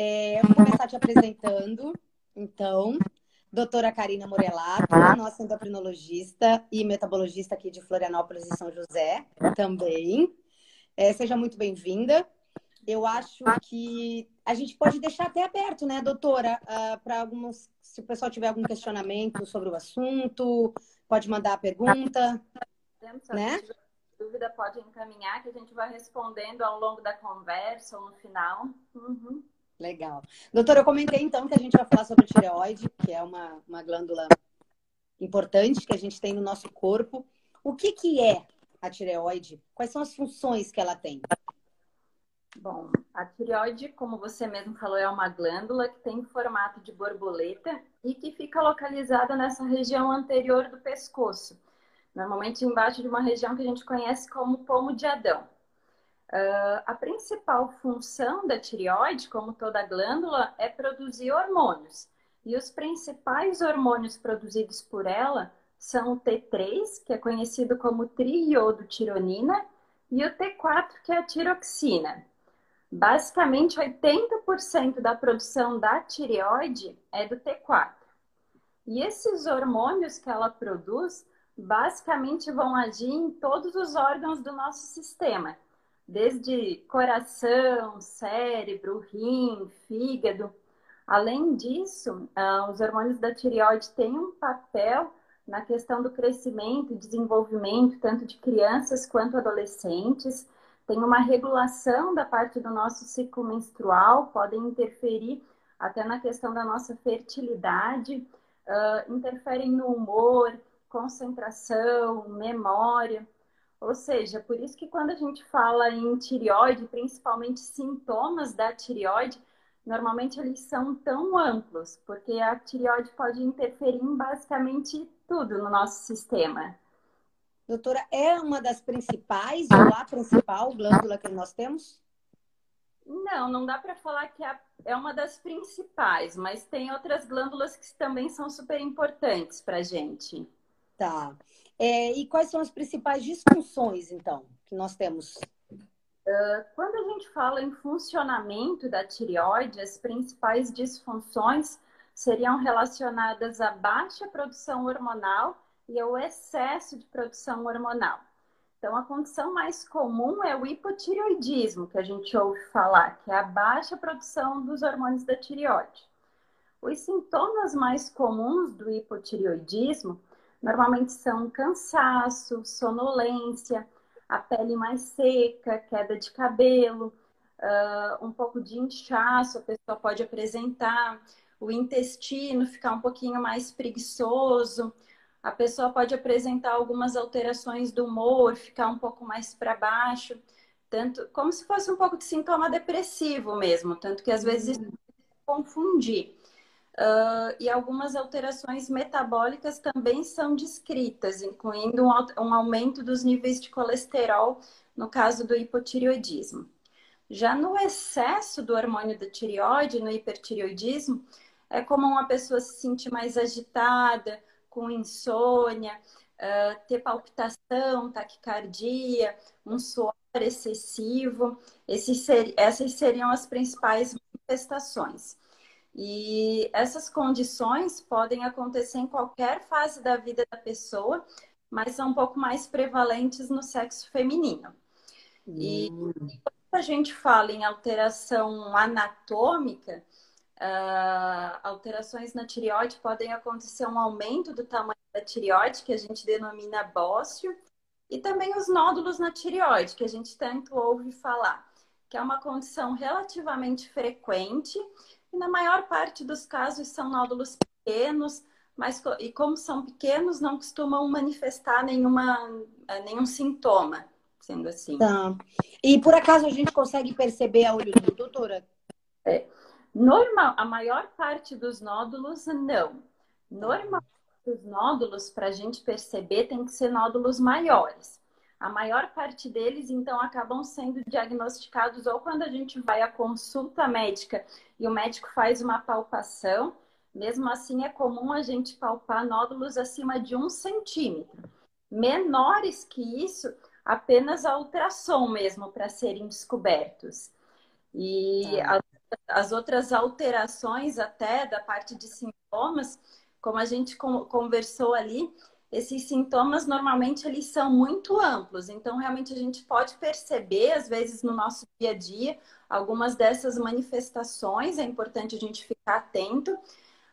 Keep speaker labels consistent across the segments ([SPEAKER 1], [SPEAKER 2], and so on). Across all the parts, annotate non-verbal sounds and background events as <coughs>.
[SPEAKER 1] É, eu vou começar te apresentando. Então, doutora Karina Morelato, nossa endocrinologista e metabologista aqui de Florianópolis e São José também. É, seja muito bem-vinda. Eu acho que a gente pode deixar até aberto, né, doutora, uh, para alguns, se o pessoal tiver algum questionamento sobre o assunto, pode mandar a pergunta, né?
[SPEAKER 2] dúvida pode encaminhar que a gente vai respondendo ao longo da conversa ou no final. Uhum.
[SPEAKER 1] Legal. Doutora, eu comentei então que a gente vai falar sobre tireoide, que é uma, uma glândula importante que a gente tem no nosso corpo. O que, que é a tireoide? Quais são as funções que ela tem?
[SPEAKER 2] Bom, a tireoide, como você mesmo falou, é uma glândula que tem formato de borboleta e que fica localizada nessa região anterior do pescoço, normalmente embaixo de uma região que a gente conhece como pomo de Adão. Uh, a principal função da tireoide, como toda glândula, é produzir hormônios. E os principais hormônios produzidos por ela são o T3, que é conhecido como triiodotironina, e o T4, que é a tiroxina. Basicamente, 80% da produção da tireoide é do T4. E esses hormônios que ela produz, basicamente vão agir em todos os órgãos do nosso sistema desde coração, cérebro, rim, fígado. Além disso, uh, os hormônios da tireoide têm um papel na questão do crescimento e desenvolvimento, tanto de crianças quanto adolescentes. Tem uma regulação da parte do nosso ciclo menstrual, podem interferir até na questão da nossa fertilidade, uh, interferem no humor, concentração, memória. Ou seja, por isso que quando a gente fala em tireoide, principalmente sintomas da tireoide, normalmente eles são tão amplos, porque a tireoide pode interferir em basicamente tudo no nosso sistema.
[SPEAKER 1] Doutora, é uma das principais ou a principal glândula que nós temos?
[SPEAKER 2] Não, não dá para falar que é uma das principais, mas tem outras glândulas que também são super importantes para a gente.
[SPEAKER 1] Tá. É, e quais são as principais disfunções, então, que nós temos?
[SPEAKER 2] Uh, quando a gente fala em funcionamento da tireoide, as principais disfunções seriam relacionadas à baixa produção hormonal e ao excesso de produção hormonal. Então, a condição mais comum é o hipotireoidismo, que a gente ouve falar, que é a baixa produção dos hormônios da tireoide. Os sintomas mais comuns do hipotireoidismo Normalmente são cansaço, sonolência, a pele mais seca, queda de cabelo, uh, um pouco de inchaço, a pessoa pode apresentar, o intestino ficar um pouquinho mais preguiçoso, a pessoa pode apresentar algumas alterações do humor, ficar um pouco mais para baixo, tanto como se fosse um pouco de sintoma depressivo mesmo, tanto que às vezes uhum. confundir. Uh, e algumas alterações metabólicas também são descritas, incluindo um, um, aumento dos níveis de colesterol, no caso do hipotireoidismo. Já no excesso do hormônio da tireoide, no hipertireoidismo, é comum a pessoa se sentir mais agitada, com insônia, uh, ter palpitação, taquicardia, um suor excessivo. Ser, essas seriam as principais manifestações. E essas condições podem acontecer em qualquer fase da vida da pessoa, mas são um pouco mais prevalentes no sexo feminino. E quando a gente fala em alteração anatômica, uh, alterações na tireoide podem acontecer um aumento do tamanho da tireoide, que a gente denomina bócio, e também os nódulos na tireoide, que a gente tanto ouve falar, que é uma condição relativamente frequente e na maior parte dos casos são nódulos pequenos, mas e como são pequenos, não costumam manifestar nenhuma, eh, nenhum sintoma, sendo assim.
[SPEAKER 1] Tá. E por acaso a gente consegue perceber a olho nu, doutora?
[SPEAKER 2] É. Normal, a maior parte dos nódulos, não. Normalmente, os nódulos, para a gente perceber, tem que ser nódulos maiores. A maior parte deles, então, acabam sendo diagnosticados ou quando a gente vai à consulta médica e o médico faz uma palpação. Mesmo assim, é comum a gente palpar nódulos acima de um centímetro. Menores que isso, apenas a ultrassom mesmo para serem descobertos. E tá. as outras alterações até da parte de sintomas, como a gente conversou ali, esses sintomas normalmente eles são muito amplos, então realmente a gente pode perceber, às vezes, no nosso dia a dia, algumas dessas manifestações, é importante a gente ficar atento,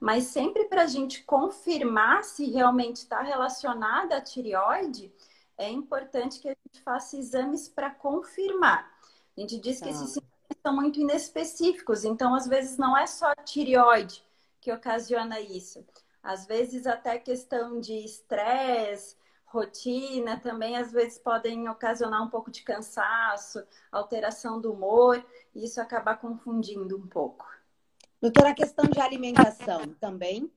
[SPEAKER 2] mas sempre para a gente confirmar se realmente está relacionada à tireoide, é importante que a gente faça exames para confirmar. A gente diz que ah. esses sintomas são muito inespecíficos, então às vezes não é só a tireoide que ocasiona isso. Às vezes até questão de estresse, rotina também às vezes podem ocasionar um pouco de cansaço, alteração do humor, e isso acaba confundindo um pouco.
[SPEAKER 1] Doutora, a questão de alimentação também?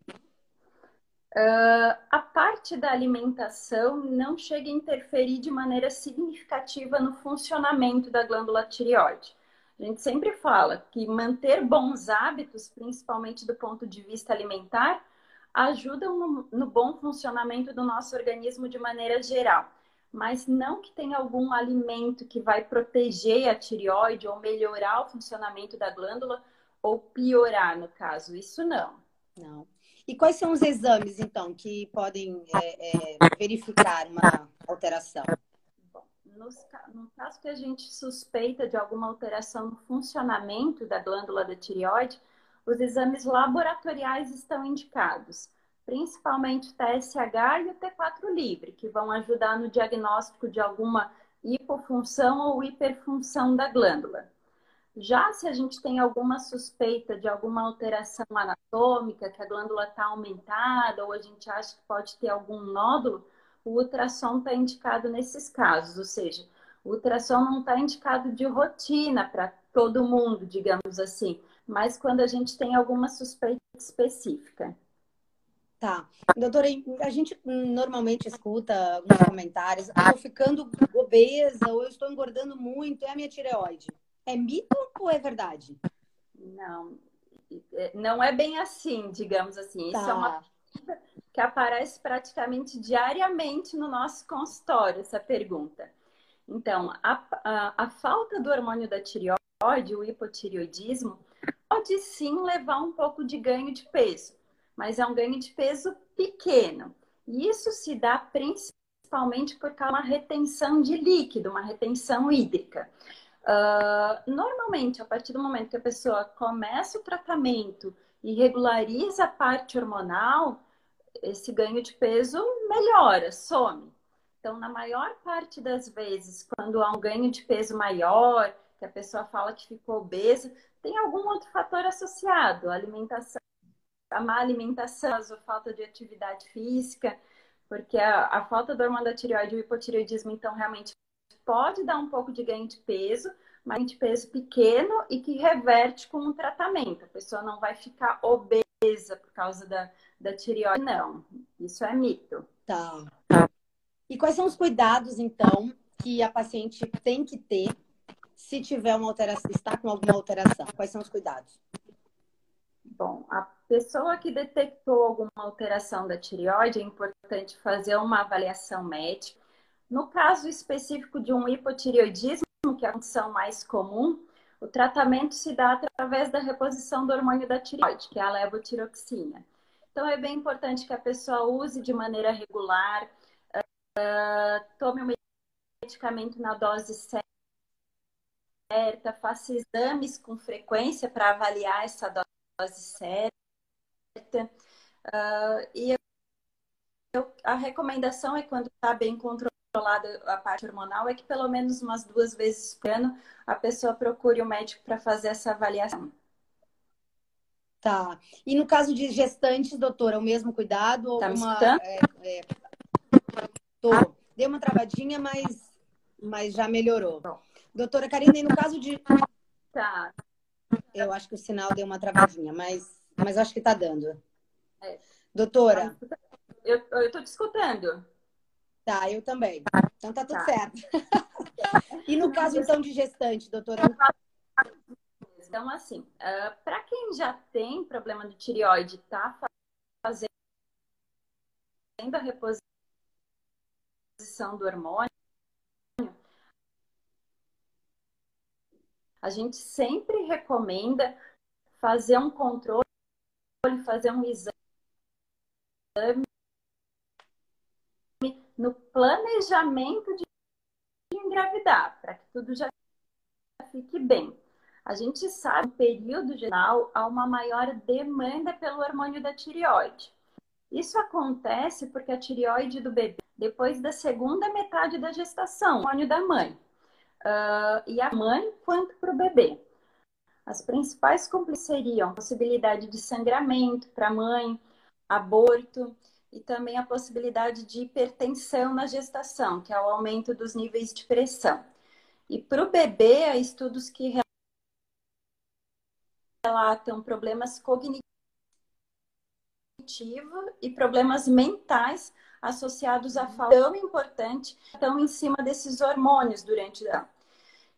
[SPEAKER 2] Uh, a parte da alimentação não chega a interferir de maneira significativa no funcionamento da glândula tireoide. A gente sempre fala que manter bons hábitos, principalmente do ponto de vista alimentar, ajudam no, no bom funcionamento do nosso organismo de maneira geral. Mas não que tenha algum alimento que vai proteger a tireoide ou melhorar o funcionamento da glândula ou piorar, no caso. Isso não.
[SPEAKER 1] Não. E quais são os exames, então, que podem é, é, verificar uma alteração?
[SPEAKER 2] Bom, no caso que a gente suspeita de alguma alteração no funcionamento da glândula da tireoide, os exames laboratoriais estão indicados, principalmente o TSH e o T4 livre, que vão ajudar no diagnóstico de alguma hipofunção ou hiperfunção da glândula. Já se a gente tem alguma suspeita de alguma alteração anatômica, que a glândula está aumentada, ou a gente acha que pode ter algum nódulo, o ultrassom está indicado nesses casos. Ou seja, o ultrassom não está indicado de rotina para todo mundo, digamos assim, mas quando a gente tem alguma suspeita específica.
[SPEAKER 1] Tá. Doutora, a gente normalmente escuta alguns comentários, ah, estou ficando obesa, ou eu estou engordando muito, é a minha tireoide. É mito ou é verdade?
[SPEAKER 2] Não, é, não é bem assim, digamos assim. Tá. Isso é uma tá. que aparece praticamente diariamente no nosso consultório, essa pergunta. Então, a, a, a falta do hormônio da tireoide, o hipotireoidismo, pode sim levar um pouco de ganho de peso, mas é um ganho de peso pequeno. E isso se dá principalmente por causa de uma retenção de líquido, uma retenção hídrica. Uh, normalmente, a partir do momento que a pessoa começa o tratamento e regulariza a parte hormonal, esse ganho de peso melhora, some. Então, na maior parte das vezes, quando há um ganho de peso maior, que a pessoa fala que ficou obesa, tem algum outro fator associado, a alimentação, a má alimentação, a falta de atividade física, porque a, a falta do hormônio da tireoide e o hipotireoidismo, então, realmente pode dar um pouco de ganho de peso, mas de peso pequeno e que reverte com um tratamento. A pessoa não vai ficar obesa por causa da, da tireoide, não. Isso é mito.
[SPEAKER 1] Tá. E quais são os cuidados, então, que a paciente tem que ter se tiver uma alteração, está com alguma alteração? Quais são os cuidados?
[SPEAKER 2] Bom, a pessoa que detectou alguma alteração da tireoide, é importante fazer uma avaliação médica no caso específico de um hipotireoidismo, que é a condição mais comum, o tratamento se dá através da reposição do hormônio da tireoide, que é a levotiroxina. Então, é bem importante que a pessoa use de maneira regular, uh, tome o medicamento na dose certa, faça exames com frequência para avaliar essa dose certa. Uh, e eu, a recomendação é quando está bem controlada a parte hormonal é que pelo menos umas duas vezes por ano a pessoa procure o médico para fazer essa avaliação.
[SPEAKER 1] Tá. E no caso de gestantes, doutora, o mesmo cuidado?
[SPEAKER 2] Tá alguma, me
[SPEAKER 1] é, é... Tô. Deu uma travadinha, mas, mas já melhorou. Bom. Doutora Karina, e no caso de.
[SPEAKER 2] Tá.
[SPEAKER 1] Eu acho que o sinal deu uma travadinha, mas, mas acho que tá dando. É. Doutora.
[SPEAKER 2] Eu, tô te escutando.
[SPEAKER 1] Tá, eu também. Então tá tudo tá. certo. <laughs> e no caso, então, de gestante, doutora?
[SPEAKER 2] Então, assim, uh, ah, para quem já tem problema de tireoide, tá fazendo a reposição do hormônio, a gente sempre recomenda fazer um controle, fazer um exame no planejamento de engravidar, para que tudo já fique bem. A gente sabe que no período geral há uma maior demanda pelo hormônio da tireoide. Isso acontece porque a tireoide do bebê, depois da segunda metade da gestação, o hormônio da mãe, uh, e a mãe quanto para o bebê. As principais complicações seriam possibilidade de sangramento para a mãe, aborto e também a possibilidade de hipertensão na gestação, que é o aumento dos níveis de pressão. E para o bebê, há estudos que relatam problemas cognitivos e problemas mentais associados à falta tão importante, tão em cima desses hormônios durante a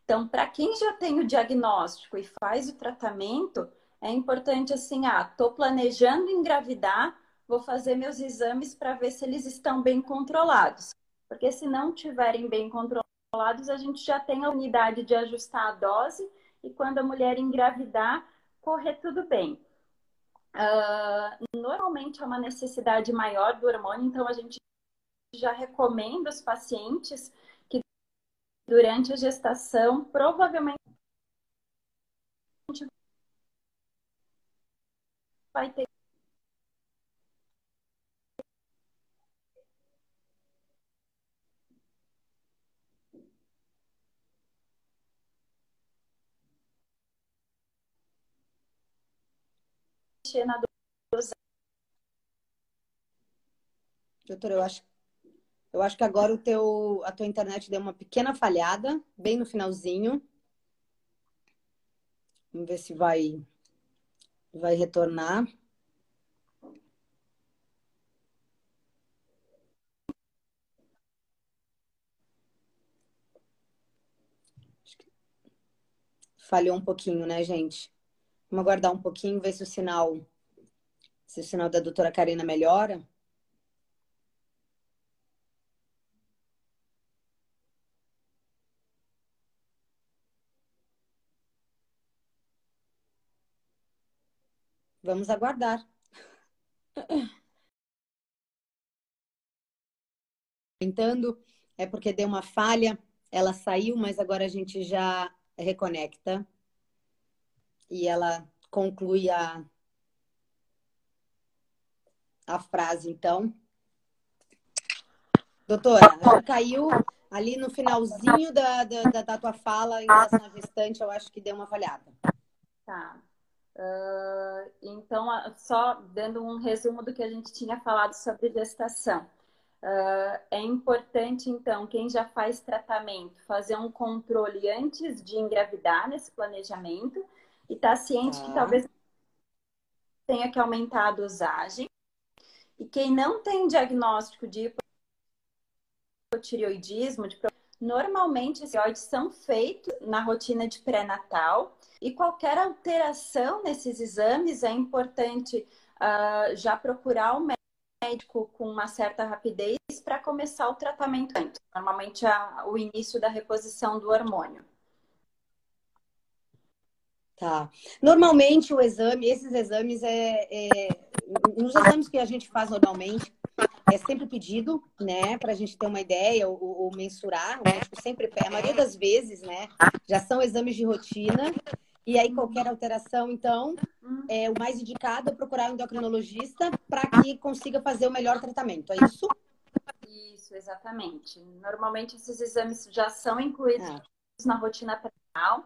[SPEAKER 2] então, para quem já tem o diagnóstico e faz o tratamento, é importante assim, ah, tô planejando engravidar, vou fazer meus exames para ver se eles estão bem controlados. Porque se não tiverem bem controlados, a gente já tem a unidade de ajustar a dose e quando a mulher engravidar, correr tudo bem. Uh, normalmente é uma necessidade maior do hormônio, então a gente já recomenda os pacientes durante a gestação, provavelmente vai ter na
[SPEAKER 1] Doutora, eu acho eu acho que agora o teu, a tua internet deu uma pequena falhada, bem no finalzinho. Vamos ver se vai, vai retornar. Falhou um pouquinho, né, gente? Vamos aguardar um pouquinho, ver se o sinal, se o sinal da doutora Karina melhora. Vamos aguardar. <coughs> Tentando, é porque deu uma falha, ela saiu, mas agora a gente já reconecta. E ela conclui a, a frase, então. Doutora, caiu ali no finalzinho da, da, da tua fala em relação à gestante, eu acho que deu uma falhada.
[SPEAKER 2] Tá. Uh, então, só dando um resumo do que a gente tinha falado sobre gestação. Uh, é importante, então, quem já faz tratamento, fazer um controle antes de engravidar nesse planejamento e estar tá ciente que talvez tenha que aumentar a dosagem. E quem não tem diagnóstico de hipotireoidismo, de... normalmente esses tireoides são feitos na rotina de pré-natal e qualquer alteração nesses exames é importante uh, já procurar o médico com uma certa rapidez para começar o tratamento antes. Normalmente é o início da reposição do hormônio.
[SPEAKER 1] Tá. Normalmente o exame, esses exames é, é, nos exames que a gente faz normalmente é sempre pedido, né, para a gente ter uma ideia ou, ou mensurar. O médico sempre, a maioria das vezes, né, já são exames de rotina e aí, qualquer alteração, então, é, o mais indicado é procurar um endocrinologista para que consiga fazer o melhor tratamento. É isso?
[SPEAKER 2] Isso, exatamente. Normalmente, esses exames já são incluídos é. na rotina pré-natal.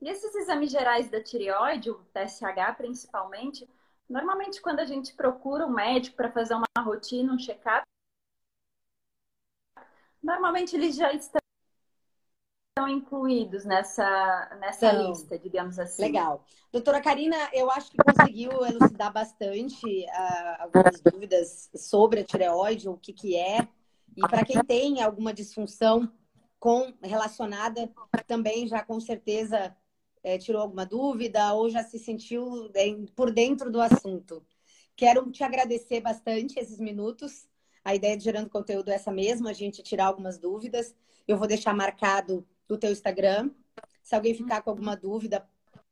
[SPEAKER 2] E esses exames gerais da tireoide, o TSH principalmente, normalmente quando a gente procura um médico para fazer uma rotina, um check-up, normalmente eles já estão incluídos nessa, nessa então, lista, digamos assim.
[SPEAKER 1] Legal. Doutora Karina, eu acho que conseguiu elucidar bastante uh, algumas dúvidas sobre a tireoide, o que, que é. E para quem tem alguma disfunção com relacionada, também já com certeza é, tirou alguma dúvida ou já se sentiu por dentro do assunto. Quero te agradecer bastante esses minutos. A ideia de gerando conteúdo é essa mesma, a gente tirar algumas dúvidas. Eu vou deixar marcado do teu Instagram. Se alguém ficar com alguma dúvida,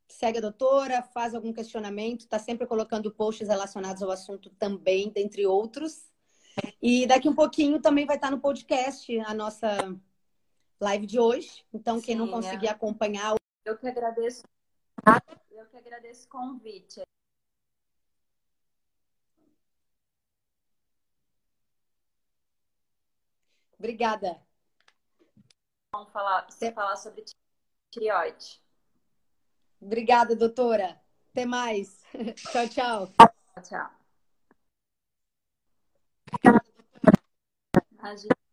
[SPEAKER 1] segue a doutora, faz algum questionamento, está sempre colocando posts relacionados ao assunto também, dentre outros. E daqui um pouquinho também vai estar no podcast a nossa live de hoje. Então, quem Sim, não conseguir é. acompanhar.
[SPEAKER 2] Eu que agradeço. Eu que agradeço o convite.
[SPEAKER 1] Obrigada.
[SPEAKER 2] Vamos falar, você falar sobre tireoide.
[SPEAKER 1] Obrigada, doutora. Até mais. <laughs> tchau, tchau.
[SPEAKER 2] Tchau. Imagina.